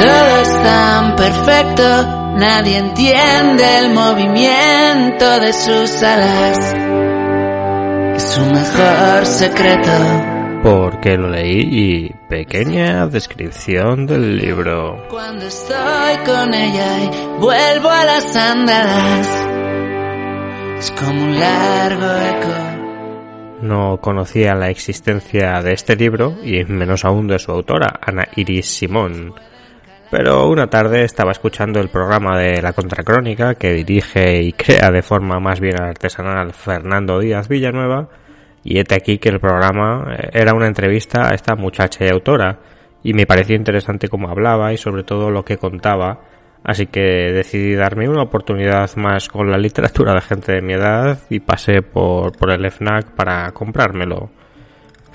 Todo es tan perfecto, nadie entiende el movimiento de sus alas. Es su mejor secreto. Porque lo leí y pequeña descripción del libro. Cuando estoy con ella y vuelvo a las andadas, es como un largo eco. No conocía la existencia de este libro y menos aún de su autora, Ana Iris Simón. Pero una tarde estaba escuchando el programa de La Contracrónica que dirige y crea de forma más bien artesanal Fernando Díaz Villanueva. Y este aquí que el programa eh, era una entrevista a esta muchacha y autora. Y me pareció interesante cómo hablaba y sobre todo lo que contaba, así que decidí darme una oportunidad más con la literatura de gente de mi edad y pasé por, por el FNAC para comprármelo.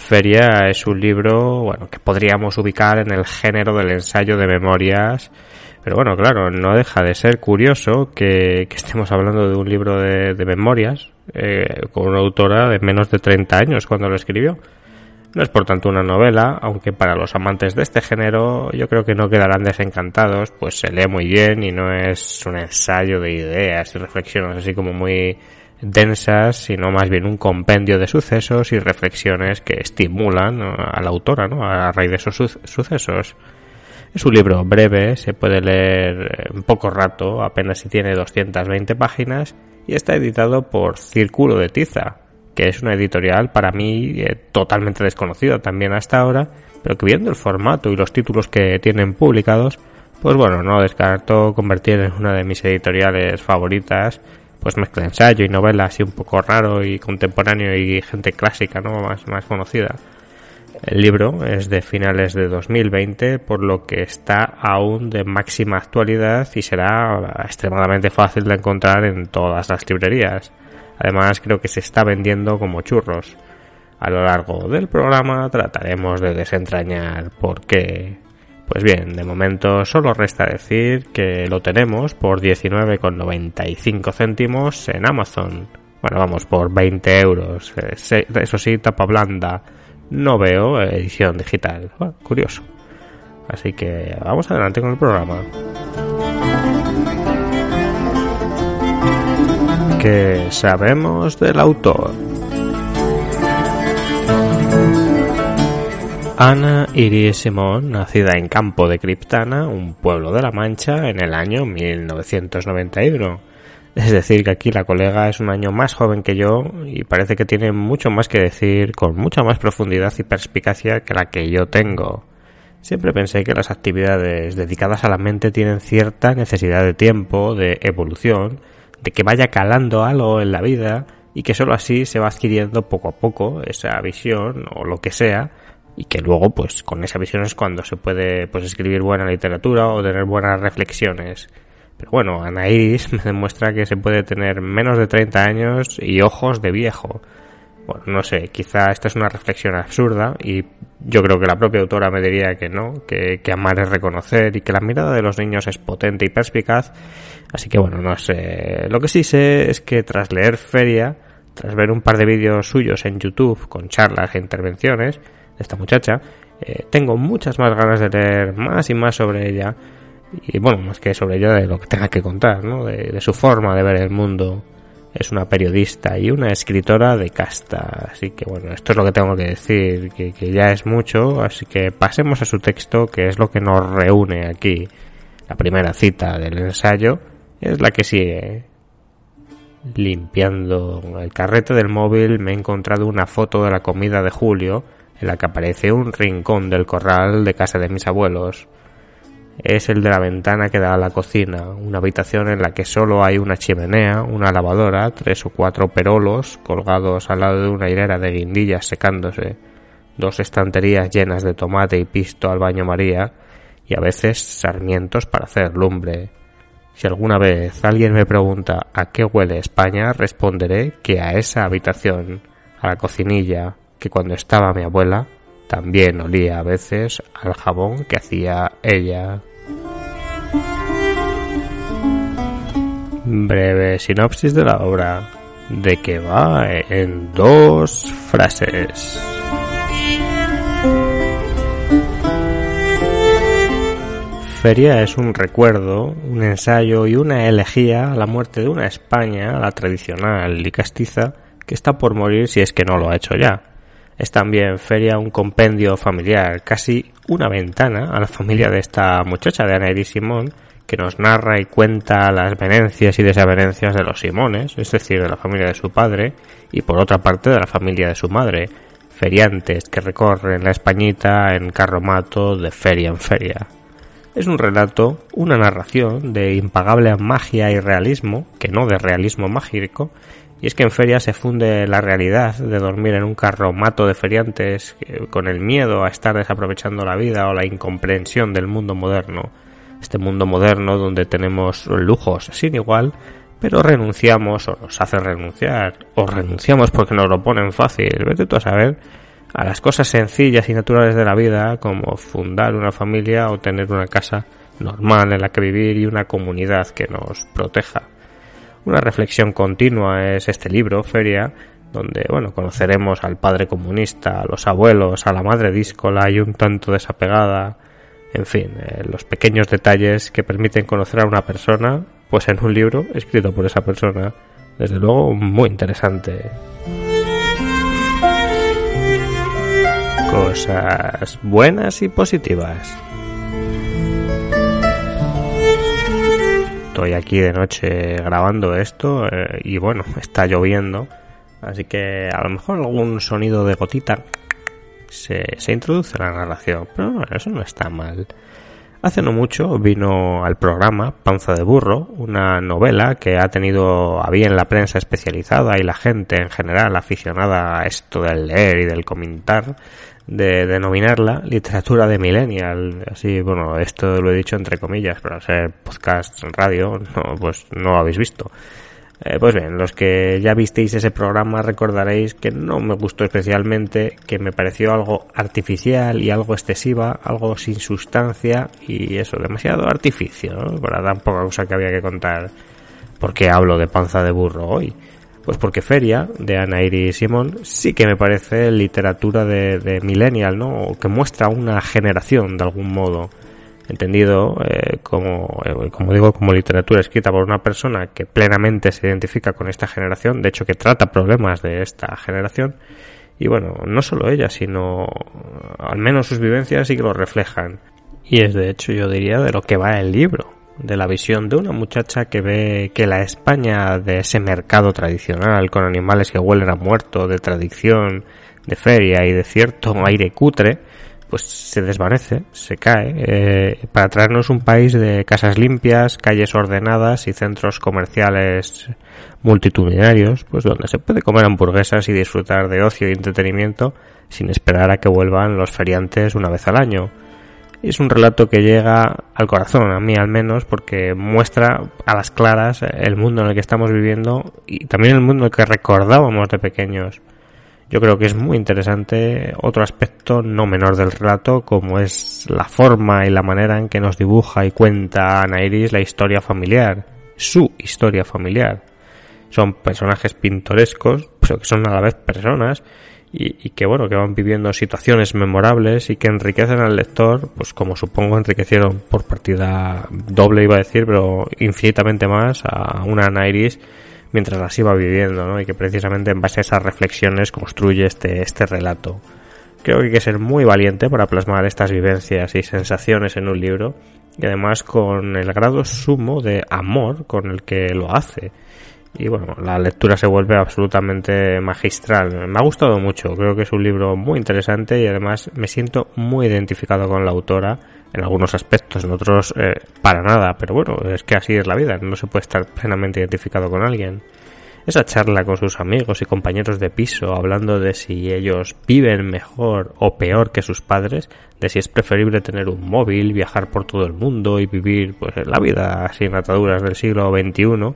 Feria es un libro, bueno, que podríamos ubicar en el género del ensayo de memorias, pero bueno, claro, no deja de ser curioso que, que estemos hablando de un libro de, de memorias, eh, con una autora de menos de 30 años cuando lo escribió. No es por tanto una novela, aunque para los amantes de este género yo creo que no quedarán desencantados, pues se lee muy bien y no es un ensayo de ideas y reflexiones así como muy densas, sino más bien un compendio de sucesos y reflexiones que estimulan a la autora, ¿no? A raíz de esos sucesos. Es un libro breve, se puede leer en poco rato, apenas si tiene 220 páginas, y está editado por Círculo de Tiza, que es una editorial para mí eh, totalmente desconocida también hasta ahora, pero que viendo el formato y los títulos que tienen publicados, pues bueno, no descarto convertir en una de mis editoriales favoritas pues mezcla ensayo y novela así un poco raro y contemporáneo y gente clásica, ¿no? Más, más conocida. El libro es de finales de 2020, por lo que está aún de máxima actualidad y será extremadamente fácil de encontrar en todas las librerías. Además, creo que se está vendiendo como churros. A lo largo del programa trataremos de desentrañar por qué pues bien, de momento solo resta decir que lo tenemos por 19,95 céntimos en Amazon. Bueno, vamos, por 20 euros. Eh, eso sí, tapa blanda. No veo edición digital. Bueno, curioso. Así que vamos adelante con el programa. ¿Qué sabemos del autor? Ana Iris Simón, nacida en Campo de Criptana, un pueblo de La Mancha, en el año 1991. Es decir, que aquí la colega es un año más joven que yo y parece que tiene mucho más que decir con mucha más profundidad y perspicacia que la que yo tengo. Siempre pensé que las actividades dedicadas a la mente tienen cierta necesidad de tiempo, de evolución, de que vaya calando algo en la vida y que sólo así se va adquiriendo poco a poco esa visión o lo que sea y que luego pues con esa visión es cuando se puede pues escribir buena literatura o tener buenas reflexiones. Pero bueno, Anaís me demuestra que se puede tener menos de 30 años y ojos de viejo. Bueno, no sé, quizá esta es una reflexión absurda y yo creo que la propia autora me diría que no, que, que amar es reconocer y que la mirada de los niños es potente y perspicaz. Así que bueno, no sé. Lo que sí sé es que tras leer Feria, tras ver un par de vídeos suyos en YouTube con charlas e intervenciones, esta muchacha, eh, tengo muchas más ganas de leer más y más sobre ella. Y bueno, más que sobre ella, de lo que tenga que contar, ¿no? De, su forma de ver el mundo. Es una periodista y una escritora de casta. Así que bueno, esto es lo que tengo que decir, que, que ya es mucho. Así que pasemos a su texto, que es lo que nos reúne aquí. La primera cita del ensayo es la que sigue. Limpiando el carrete del móvil me he encontrado una foto de la comida de Julio en la que aparece un rincón del corral de casa de mis abuelos. Es el de la ventana que da a la cocina, una habitación en la que solo hay una chimenea, una lavadora, tres o cuatro perolos colgados al lado de una hilera de guindillas secándose, dos estanterías llenas de tomate y pisto al baño María, y a veces sarmientos para hacer lumbre. Si alguna vez alguien me pregunta a qué huele España, responderé que a esa habitación, a la cocinilla, que cuando estaba mi abuela también olía a veces al jabón que hacía ella. Breve sinopsis de la obra, de que va en dos frases. Feria es un recuerdo, un ensayo y una elegía a la muerte de una España, la tradicional y castiza, que está por morir si es que no lo ha hecho ya. Es también Feria un compendio familiar, casi una ventana a la familia de esta muchacha de Ana y Simón, que nos narra y cuenta las venencias y desavenencias de los Simones, es decir, de la familia de su padre, y por otra parte de la familia de su madre, feriantes que recorren la Españita en carromato de feria en feria. Es un relato, una narración de impagable magia y realismo, que no de realismo mágico, y es que en feria se funde la realidad de dormir en un carromato de feriantes con el miedo a estar desaprovechando la vida o la incomprensión del mundo moderno. Este mundo moderno donde tenemos lujos sin igual, pero renunciamos o nos hacen renunciar, o renunciamos porque nos lo ponen fácil, vete tú a saber, a las cosas sencillas y naturales de la vida, como fundar una familia o tener una casa normal en la que vivir y una comunidad que nos proteja. Una reflexión continua es este libro, Feria, donde bueno, conoceremos al padre comunista, a los abuelos, a la madre díscola y un tanto desapegada, en fin, eh, los pequeños detalles que permiten conocer a una persona, pues en un libro escrito por esa persona, desde luego muy interesante. Cosas buenas y positivas. Estoy aquí de noche grabando esto eh, y bueno, está lloviendo, así que a lo mejor algún sonido de gotita se, se introduce en la narración, pero eso no está mal. Hace no mucho vino al programa Panza de Burro, una novela que ha tenido a bien la prensa especializada y la gente en general aficionada a esto del leer y del comentar, de denominarla literatura de millennial. Así, bueno, esto lo he dicho entre comillas, pero al ser podcast radio, no, pues no lo habéis visto. Eh, pues bien, los que ya visteis ese programa recordaréis que no me gustó especialmente, que me pareció algo artificial y algo excesiva, algo sin sustancia y eso, demasiado artificio, ¿no? Para tan poca cosa que había que contar. ¿Por qué hablo de panza de burro hoy? Pues porque Feria, de Ana Iris Simón, sí que me parece literatura de, de millennial, ¿no? Que muestra una generación de algún modo entendido eh, como, eh, como digo, como literatura escrita por una persona que plenamente se identifica con esta generación, de hecho que trata problemas de esta generación, y bueno, no solo ella, sino al menos sus vivencias sí que lo reflejan. Y es de hecho, yo diría, de lo que va el libro, de la visión de una muchacha que ve que la España de ese mercado tradicional, con animales que huelen a muerto, de tradición, de feria y de cierto aire cutre, pues se desvanece, se cae, eh, para traernos un país de casas limpias, calles ordenadas y centros comerciales multitudinarios, pues donde se puede comer hamburguesas y disfrutar de ocio y entretenimiento sin esperar a que vuelvan los feriantes una vez al año. Es un relato que llega al corazón, a mí al menos, porque muestra a las claras el mundo en el que estamos viviendo y también el mundo en que recordábamos de pequeños. Yo creo que es muy interesante otro aspecto no menor del relato, como es la forma y la manera en que nos dibuja y cuenta Ana Iris la historia familiar, su historia familiar. Son personajes pintorescos, pero que son a la vez personas y, que bueno, que van viviendo situaciones memorables y que enriquecen al lector, pues como supongo enriquecieron por partida doble iba a decir, pero infinitamente más a una Ana Iris mientras las iba viviendo, ¿no? Y que precisamente en base a esas reflexiones construye este, este relato. Creo que hay que ser muy valiente para plasmar estas vivencias y sensaciones en un libro y además con el grado sumo de amor con el que lo hace. Y bueno, la lectura se vuelve absolutamente magistral. Me ha gustado mucho, creo que es un libro muy interesante y además me siento muy identificado con la autora en algunos aspectos, en otros eh, para nada, pero bueno, es que así es la vida, no se puede estar plenamente identificado con alguien. Esa charla con sus amigos y compañeros de piso hablando de si ellos viven mejor o peor que sus padres, de si es preferible tener un móvil, viajar por todo el mundo y vivir pues la vida sin ataduras del siglo XXI,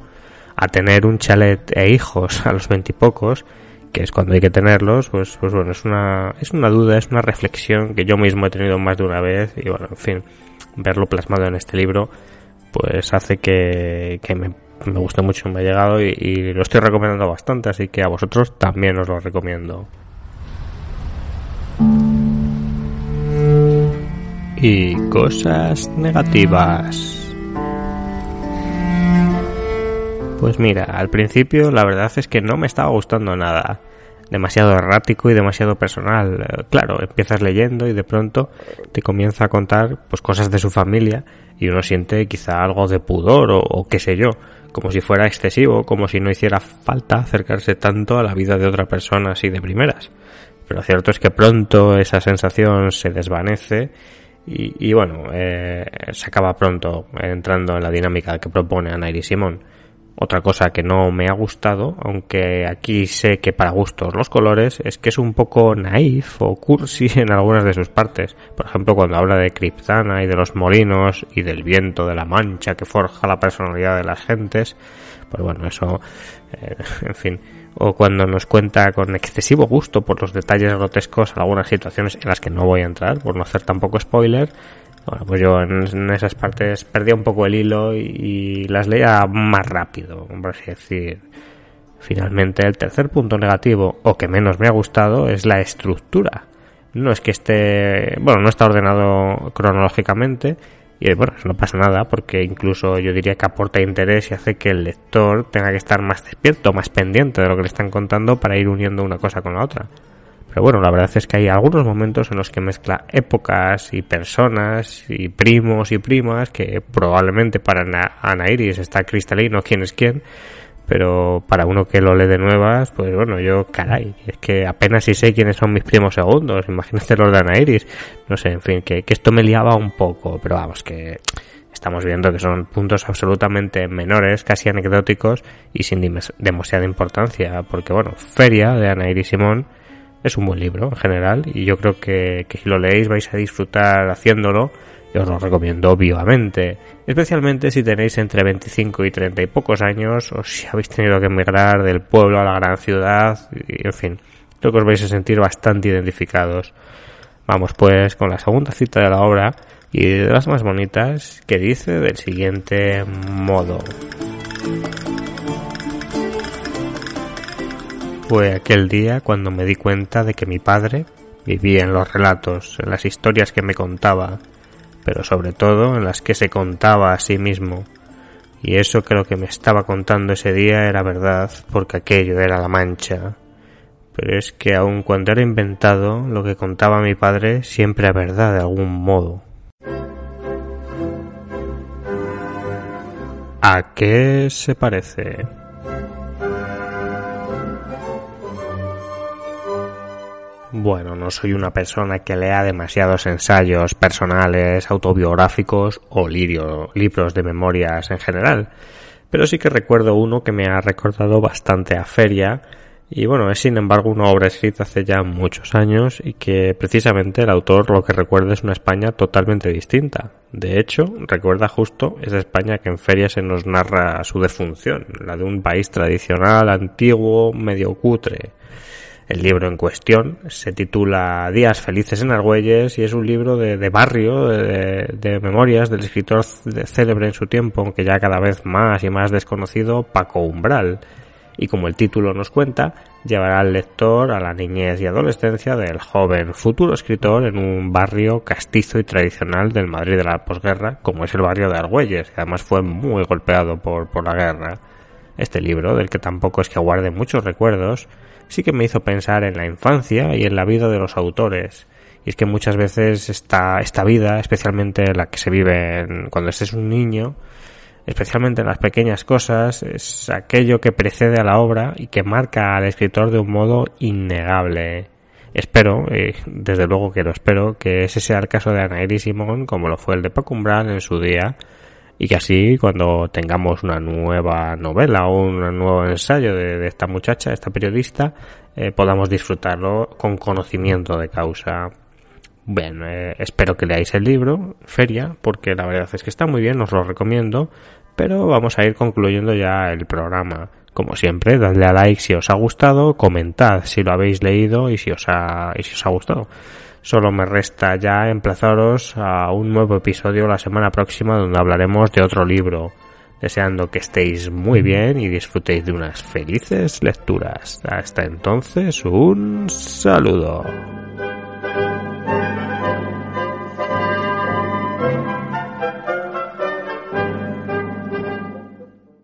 a tener un chalet e hijos a los veintipocos, que es cuando hay que tenerlos, pues, pues bueno, es una, es una duda, es una reflexión que yo mismo he tenido más de una vez y bueno, en fin, verlo plasmado en este libro, pues hace que, que me, guste mucho, me ha llegado y lo estoy recomendando bastante, así que a vosotros también os lo recomiendo. y cosas negativas. Pues mira, al principio la verdad es que no me estaba gustando nada. Demasiado errático y demasiado personal. Eh, claro, empiezas leyendo y de pronto te comienza a contar pues cosas de su familia y uno siente quizá algo de pudor o, qué sé yo, como si fuera excesivo, como si no hiciera falta acercarse tanto a la vida de otra persona así de primeras. Pero cierto es que pronto esa sensación se desvanece y, bueno, eh, se acaba pronto entrando en la dinámica que propone Ana y Simón. Otra cosa que no me ha gustado, aunque aquí sé que para gustos los colores, es que es un poco naif o cursi en algunas de sus partes. Por ejemplo, cuando habla de Kryptana y de los molinos y del viento de la mancha que forja la personalidad de las gentes, pues bueno, eso, eh, en fin, o cuando nos cuenta con excesivo gusto por los detalles grotescos algunas situaciones en las que no voy a entrar, por no hacer tampoco spoiler. Bueno, pues yo en, esas partes perdía un poco el hilo y, las leía más rápido, por así decir. Finalmente, el tercer punto negativo, o que menos me ha gustado, es la estructura. No es que esté, bueno, no está ordenado cronológicamente, y bueno, no pasa nada porque incluso yo diría que aporta interés y hace que el lector tenga que estar más despierto, más pendiente de lo que le están contando para ir uniendo una cosa con la otra. Pero bueno, la verdad es que hay algunos momentos en los que mezcla épocas y personas y primos y primas que probablemente para Ana Iris está cristalino quién es quién, pero para uno que lo lee de nuevas, pues bueno, yo caray, es que apenas si sé quiénes son mis primos segundos, imagínate los de Anairis, no sé, en fin, que, que esto me liaba un poco, pero vamos, que estamos viendo que son puntos absolutamente menores, casi anecdóticos y sin demasiada importancia, porque bueno, Feria de Ana Iris Simón es un buen libro en general y yo creo que, que si lo leéis vais a disfrutar haciéndolo os lo recomiendo vivamente, especialmente si tenéis entre 25 y 30 y pocos años o si habéis tenido que emigrar del pueblo a la gran ciudad y en fin, creo que os vais a sentir bastante identificados. Vamos pues con la segunda cita de la obra y de las más bonitas que dice del siguiente modo. Fue aquel día cuando me di cuenta de que mi padre vivía en los relatos, en las historias que me contaba, pero sobre todo en las que se contaba a sí mismo. Y eso que lo que me estaba contando ese día era verdad, porque aquello era la mancha. Pero es que aun cuando era inventado, lo que contaba mi padre siempre era verdad de algún modo. ¿A qué se parece? Bueno, no soy una persona que lea demasiados ensayos personales, autobiográficos o libros de memorias en general, pero sí que recuerdo uno que me ha recordado bastante a Feria, y bueno, es sin embargo una obra escrita hace ya muchos años y que precisamente el autor lo que recuerda es una España totalmente distinta. De hecho, recuerda justo esa España que en Feria se nos narra su defunción, la de un país tradicional, antiguo, medio cutre el libro en cuestión se titula Días felices en Argüelles y es un libro de, barrio, de, memorias del escritor célebre en su tiempo, aunque ya cada vez más y más desconocido, Paco Umbral. Y como el título nos cuenta, llevará al lector a la niñez y adolescencia del joven futuro escritor en un barrio castizo y tradicional del Madrid de la posguerra, como es el barrio de Argüelles, que además fue muy golpeado por, por la guerra. Este libro, del que tampoco es que guarde muchos recuerdos, sí que me hizo pensar en la infancia y en la vida de los autores. Y es que muchas veces esta, esta vida, especialmente la que se vive cuando estés un niño, especialmente en las pequeñas cosas, es aquello que precede a la obra y que marca al escritor de un modo innegable. Espero, desde luego que lo espero, que ese sea el caso de Ana y Simón, como lo fue el de Paco en su día, y que así cuando tengamos una nueva novela o un nuevo ensayo de, esta muchacha, esta periodista, eh, podamos disfrutarlo con conocimiento de causa. Bueno, eh, espero que leáis el libro, Feria, porque la verdad es que está muy bien, os lo recomiendo, pero vamos a ir concluyendo ya el programa. Como siempre, dadle a like si os ha gustado, comentad si lo habéis leído y si os ha, y si os ha gustado. Solo me resta ya emplazaros a un nuevo episodio la semana próxima donde hablaremos de otro libro. Deseando que estéis muy bien y disfrutéis de unas felices lecturas. Hasta entonces, un saludo.